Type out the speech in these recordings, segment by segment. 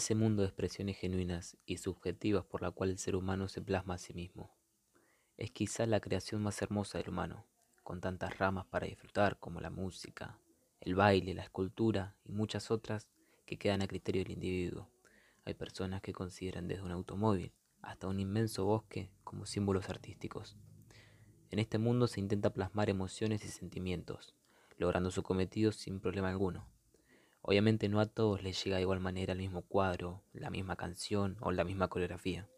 Ese mundo de expresiones genuinas y subjetivas por la cual el ser humano se plasma a sí mismo. Es quizá la creación más hermosa del humano, con tantas ramas para disfrutar como la música, el baile, la escultura y muchas otras que quedan a criterio del individuo. Hay personas que consideran desde un automóvil hasta un inmenso bosque como símbolos artísticos. En este mundo se intenta plasmar emociones y sentimientos, logrando su cometido sin problema alguno. Obviamente no a todos les llega de igual manera el mismo cuadro, la misma canción o la misma coreografía,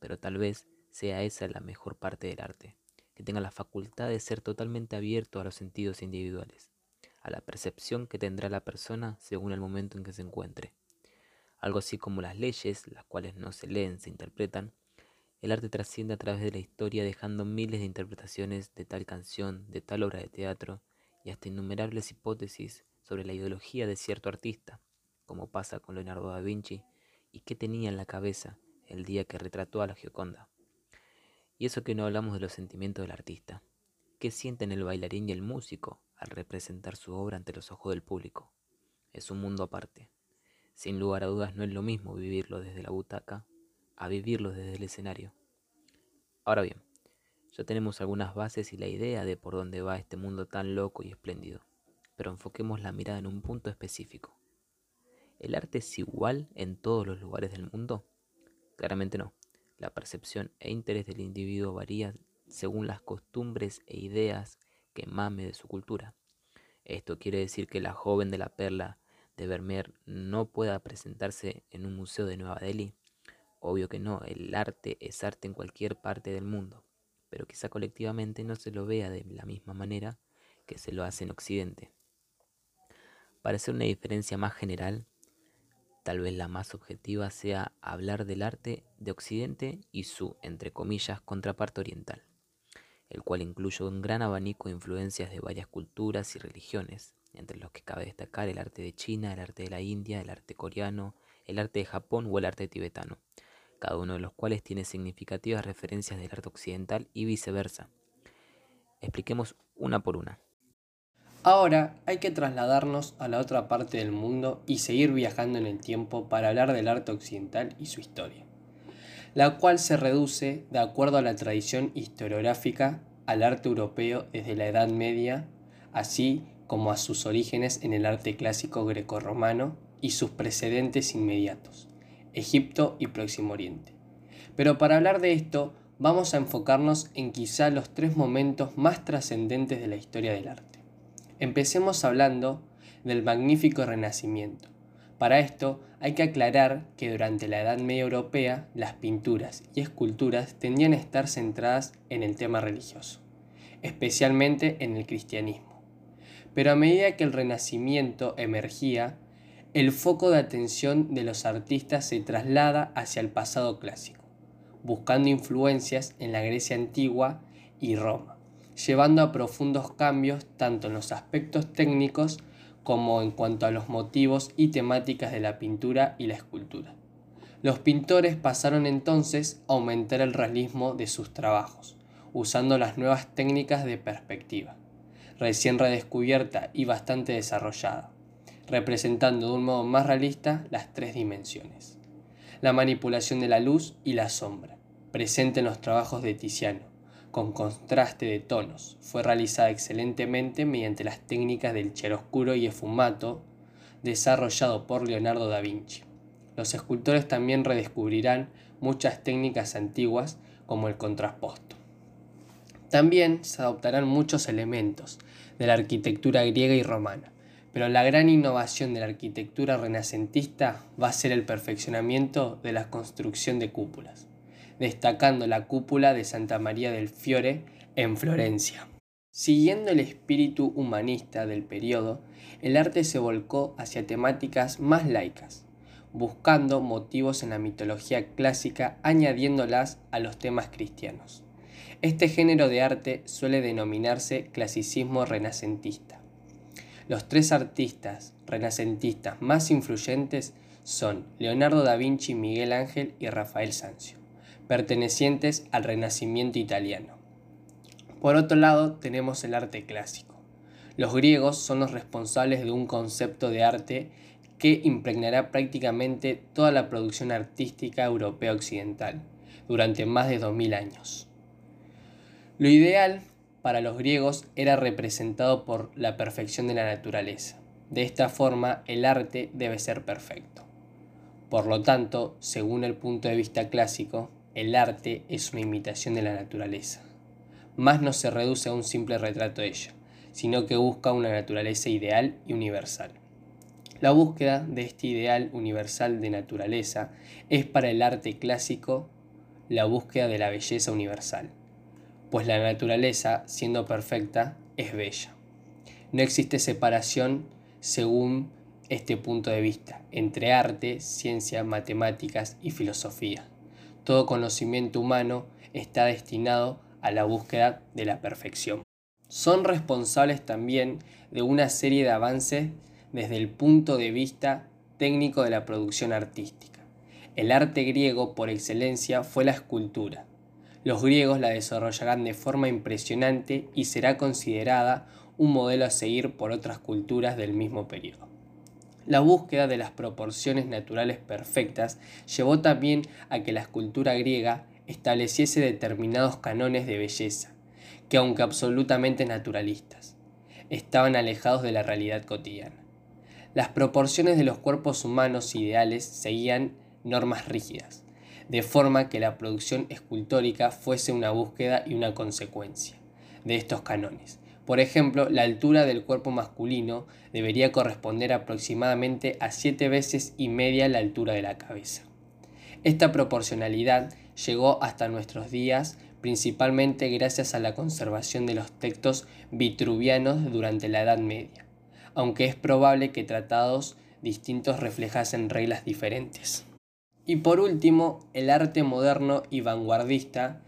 pero tal vez sea esa la mejor parte del arte, que tenga la facultad de ser totalmente abierto a los sentidos individuales, a la percepción que tendrá la persona según el momento en que se encuentre. Algo así como las leyes, las cuales no se leen, se interpretan, el arte trasciende a través de la historia dejando miles de interpretaciones de tal canción, de tal obra de teatro y hasta innumerables hipótesis sobre la ideología de cierto artista, como pasa con Leonardo da Vinci, y qué tenía en la cabeza el día que retrató a la Gioconda. Y eso que no hablamos de los sentimientos del artista. ¿Qué sienten el bailarín y el músico al representar su obra ante los ojos del público? Es un mundo aparte. Sin lugar a dudas no es lo mismo vivirlo desde la butaca a vivirlo desde el escenario. Ahora bien, ya tenemos algunas bases y la idea de por dónde va este mundo tan loco y espléndido pero enfoquemos la mirada en un punto específico. ¿El arte es igual en todos los lugares del mundo? Claramente no. La percepción e interés del individuo varía según las costumbres e ideas que mame de su cultura. Esto quiere decir que la joven de la perla de Vermeer no pueda presentarse en un museo de Nueva Delhi. Obvio que no, el arte es arte en cualquier parte del mundo, pero quizá colectivamente no se lo vea de la misma manera que se lo hace en Occidente. Para hacer una diferencia más general, tal vez la más objetiva sea hablar del arte de Occidente y su, entre comillas, contraparte oriental, el cual incluye un gran abanico de influencias de varias culturas y religiones, entre los que cabe destacar el arte de China, el arte de la India, el arte coreano, el arte de Japón o el arte tibetano, cada uno de los cuales tiene significativas referencias del arte occidental y viceversa. Expliquemos una por una. Ahora hay que trasladarnos a la otra parte del mundo y seguir viajando en el tiempo para hablar del arte occidental y su historia, la cual se reduce, de acuerdo a la tradición historiográfica, al arte europeo desde la Edad Media, así como a sus orígenes en el arte clásico grecorromano y sus precedentes inmediatos, Egipto y Próximo Oriente. Pero para hablar de esto, vamos a enfocarnos en quizá los tres momentos más trascendentes de la historia del arte. Empecemos hablando del magnífico Renacimiento. Para esto hay que aclarar que durante la Edad Media Europea las pinturas y esculturas tendían a estar centradas en el tema religioso, especialmente en el cristianismo. Pero a medida que el Renacimiento emergía, el foco de atención de los artistas se traslada hacia el pasado clásico, buscando influencias en la Grecia antigua y Roma llevando a profundos cambios tanto en los aspectos técnicos como en cuanto a los motivos y temáticas de la pintura y la escultura. Los pintores pasaron entonces a aumentar el realismo de sus trabajos, usando las nuevas técnicas de perspectiva, recién redescubierta y bastante desarrollada, representando de un modo más realista las tres dimensiones. La manipulación de la luz y la sombra, presente en los trabajos de Tiziano, con contraste de tonos. Fue realizada excelentemente mediante las técnicas del chiaroscuro y esfumato desarrollado por Leonardo da Vinci. Los escultores también redescubrirán muchas técnicas antiguas como el contrasposto. También se adoptarán muchos elementos de la arquitectura griega y romana, pero la gran innovación de la arquitectura renacentista va a ser el perfeccionamiento de la construcción de cúpulas destacando la cúpula de Santa María del Fiore en Florencia. Siguiendo el espíritu humanista del periodo, el arte se volcó hacia temáticas más laicas, buscando motivos en la mitología clásica añadiéndolas a los temas cristianos. Este género de arte suele denominarse clasicismo renacentista. Los tres artistas renacentistas más influyentes son Leonardo da Vinci, Miguel Ángel y Rafael Sanzio pertenecientes al Renacimiento italiano. Por otro lado, tenemos el arte clásico. Los griegos son los responsables de un concepto de arte que impregnará prácticamente toda la producción artística europea occidental durante más de 2000 años. Lo ideal para los griegos era representado por la perfección de la naturaleza. De esta forma, el arte debe ser perfecto. Por lo tanto, según el punto de vista clásico, el arte es una imitación de la naturaleza. Más no se reduce a un simple retrato de ella, sino que busca una naturaleza ideal y universal. La búsqueda de este ideal universal de naturaleza es para el arte clásico la búsqueda de la belleza universal, pues la naturaleza, siendo perfecta, es bella. No existe separación según este punto de vista entre arte, ciencia, matemáticas y filosofía. Todo conocimiento humano está destinado a la búsqueda de la perfección. Son responsables también de una serie de avances desde el punto de vista técnico de la producción artística. El arte griego por excelencia fue la escultura. Los griegos la desarrollarán de forma impresionante y será considerada un modelo a seguir por otras culturas del mismo periodo. La búsqueda de las proporciones naturales perfectas llevó también a que la escultura griega estableciese determinados canones de belleza, que aunque absolutamente naturalistas, estaban alejados de la realidad cotidiana. Las proporciones de los cuerpos humanos ideales seguían normas rígidas, de forma que la producción escultórica fuese una búsqueda y una consecuencia de estos canones. Por ejemplo, la altura del cuerpo masculino debería corresponder aproximadamente a siete veces y media la altura de la cabeza. Esta proporcionalidad llegó hasta nuestros días principalmente gracias a la conservación de los textos vitruvianos durante la Edad Media, aunque es probable que tratados distintos reflejasen reglas diferentes. Y por último, el arte moderno y vanguardista.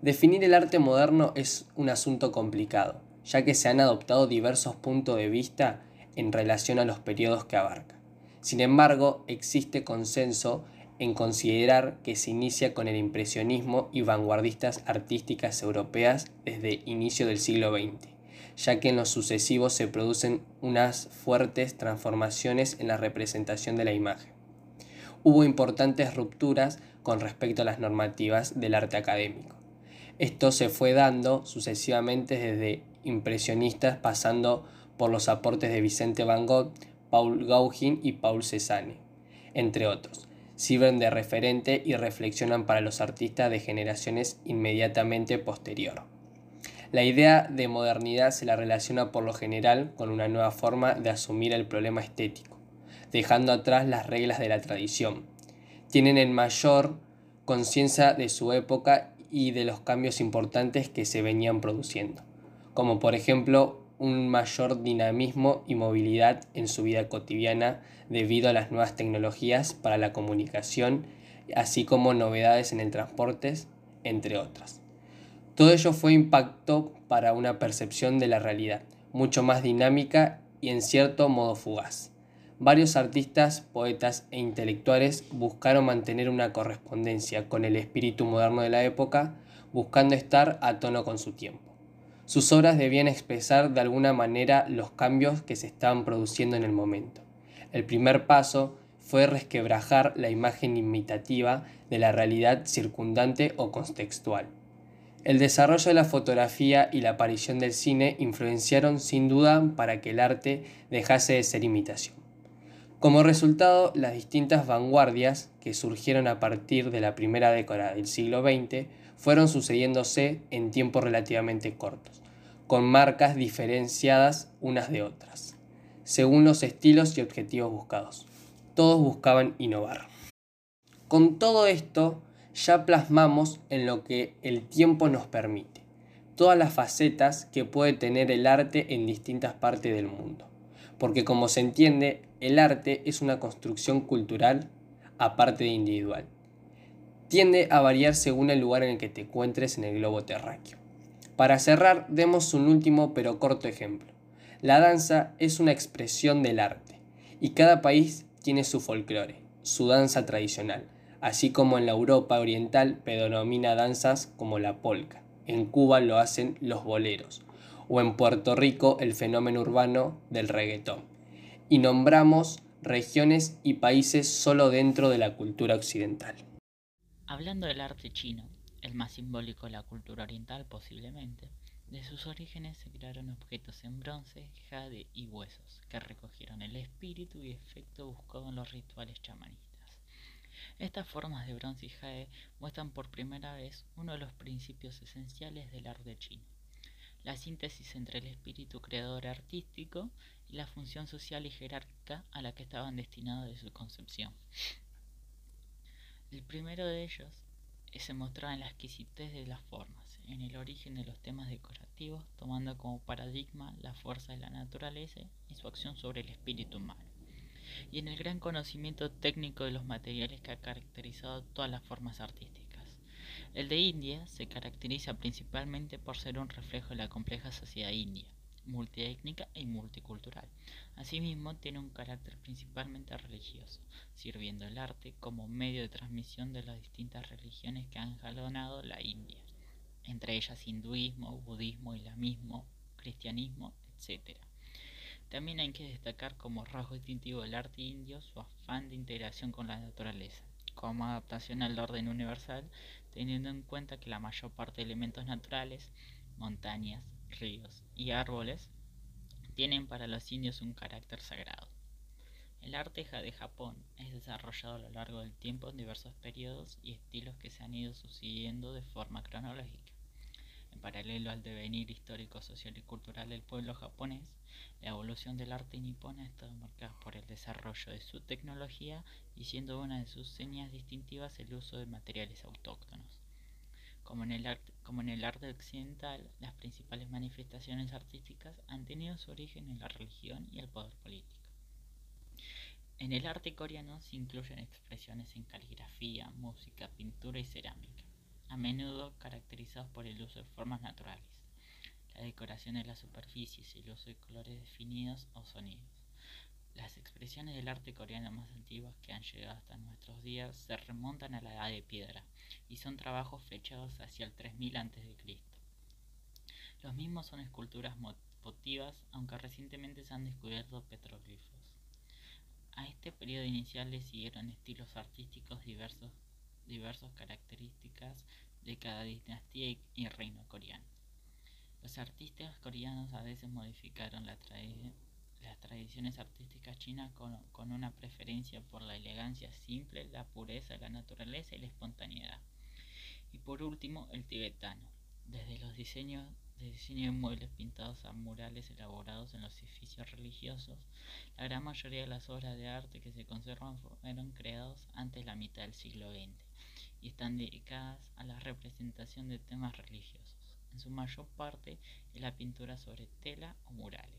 Definir el arte moderno es un asunto complicado, ya que se han adoptado diversos puntos de vista en relación a los periodos que abarca. Sin embargo, existe consenso en considerar que se inicia con el impresionismo y vanguardistas artísticas europeas desde inicio del siglo XX, ya que en los sucesivos se producen unas fuertes transformaciones en la representación de la imagen hubo importantes rupturas con respecto a las normativas del arte académico. Esto se fue dando sucesivamente desde impresionistas pasando por los aportes de Vicente Van Gogh, Paul Gauguin y Paul Cézanne, entre otros. Sirven de referente y reflexionan para los artistas de generaciones inmediatamente posterior. La idea de modernidad se la relaciona por lo general con una nueva forma de asumir el problema estético dejando atrás las reglas de la tradición. Tienen en mayor conciencia de su época y de los cambios importantes que se venían produciendo, como por ejemplo un mayor dinamismo y movilidad en su vida cotidiana debido a las nuevas tecnologías para la comunicación, así como novedades en el transporte, entre otras. Todo ello fue impacto para una percepción de la realidad, mucho más dinámica y en cierto modo fugaz. Varios artistas, poetas e intelectuales buscaron mantener una correspondencia con el espíritu moderno de la época, buscando estar a tono con su tiempo. Sus obras debían expresar de alguna manera los cambios que se estaban produciendo en el momento. El primer paso fue resquebrajar la imagen imitativa de la realidad circundante o contextual. El desarrollo de la fotografía y la aparición del cine influenciaron sin duda para que el arte dejase de ser imitación. Como resultado, las distintas vanguardias que surgieron a partir de la primera década del siglo XX fueron sucediéndose en tiempos relativamente cortos, con marcas diferenciadas unas de otras, según los estilos y objetivos buscados. Todos buscaban innovar. Con todo esto, ya plasmamos en lo que el tiempo nos permite, todas las facetas que puede tener el arte en distintas partes del mundo porque como se entiende, el arte es una construcción cultural aparte de individual. Tiende a variar según el lugar en el que te encuentres en el globo terráqueo. Para cerrar, demos un último pero corto ejemplo. La danza es una expresión del arte y cada país tiene su folclore, su danza tradicional, así como en la Europa oriental predomina danzas como la polka. En Cuba lo hacen los boleros, o en Puerto Rico el fenómeno urbano del reggaetón. Y nombramos regiones y países solo dentro de la cultura occidental. Hablando del arte chino, el más simbólico de la cultura oriental posiblemente, de sus orígenes se crearon objetos en bronce, jade y huesos, que recogieron el espíritu y efecto buscado en los rituales chamanistas. Estas formas de bronce y jade muestran por primera vez uno de los principios esenciales del arte chino, la síntesis entre el espíritu creador artístico y la función social y jerárquica a la que estaban destinados de su concepción. El primero de ellos se mostraba en la exquisitez de las formas, en el origen de los temas decorativos, tomando como paradigma la fuerza de la naturaleza y su acción sobre el espíritu humano, y en el gran conocimiento técnico de los materiales que ha caracterizado todas las formas artísticas. El de India se caracteriza principalmente por ser un reflejo de la compleja sociedad india, multiétnica y multicultural. Asimismo, tiene un carácter principalmente religioso, sirviendo el arte como medio de transmisión de las distintas religiones que han jalonado la India, entre ellas hinduismo, budismo, islamismo, cristianismo, etc. También hay que destacar como rasgo distintivo del arte indio su afán de integración con la naturaleza, como adaptación al orden universal, teniendo en cuenta que la mayor parte de elementos naturales, montañas, ríos y árboles tienen para los indios un carácter sagrado. El arte de Japón es desarrollado a lo largo del tiempo en diversos periodos y estilos que se han ido sucediendo de forma cronológica. En paralelo al devenir histórico, social y cultural del pueblo japonés, la evolución del arte nipón ha estado marcada por el desarrollo de su tecnología y siendo una de sus señas distintivas el uso de materiales autóctonos. Como en, el arte, como en el arte occidental, las principales manifestaciones artísticas han tenido su origen en la religión y el poder político. En el arte coreano se incluyen expresiones en caligrafía, música, pintura y cerámica, a menudo caracterizados por el uso de formas naturales, la decoración de las superficies y el uso de colores definidos o sonidos. Las expresiones del arte coreano más antiguas que han llegado hasta nuestros días se remontan a la edad de piedra y son trabajos fechados hacia el 3000 a.C. Los mismos son esculturas votivas, aunque recientemente se han descubierto petroglifos. A este periodo inicial le siguieron estilos artísticos diversos, diversas características de cada dinastía y reino coreano. Los artistas coreanos a veces modificaron la tradición las tradiciones artísticas chinas con, una preferencia por la elegancia simple, la pureza, la naturaleza y la espontaneidad. Y por último, el tibetano, desde los diseños de diseño de muebles pintados a murales elaborados en los edificios religiosos, la gran mayoría de las obras de arte que se conservan fueron creados antes de la mitad del siglo XX y están dedicadas a la representación de temas religiosos. En su mayor parte es la pintura sobre tela o murales.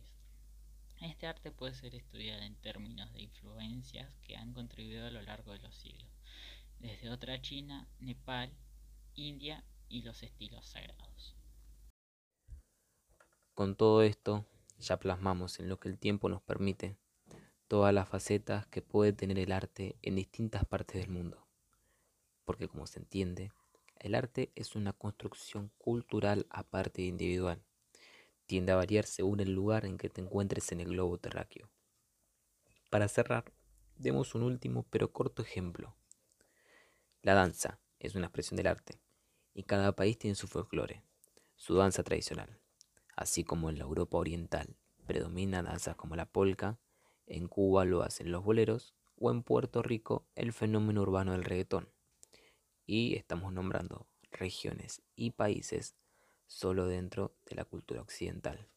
Este arte puede ser estudiado en términos de influencias que han contribuido a lo largo de los siglos, desde otra China, Nepal, India y los estilos sagrados. Con todo esto, ya plasmamos en lo que el tiempo nos permite todas las facetas que puede tener el arte en distintas partes del mundo. Porque como se entiende, el arte es una construcción cultural aparte de individual tiende a variar según el lugar en que te encuentres en el globo terráqueo. Para cerrar, demos un último pero corto ejemplo. La danza es una expresión del arte y cada país tiene su folclore, su danza tradicional. Así como en la Europa oriental predominan danzas como la polka, en Cuba lo hacen los boleros o en Puerto Rico el fenómeno urbano del reggaetón. Y estamos nombrando regiones y países solo dentro de la cultura occidental.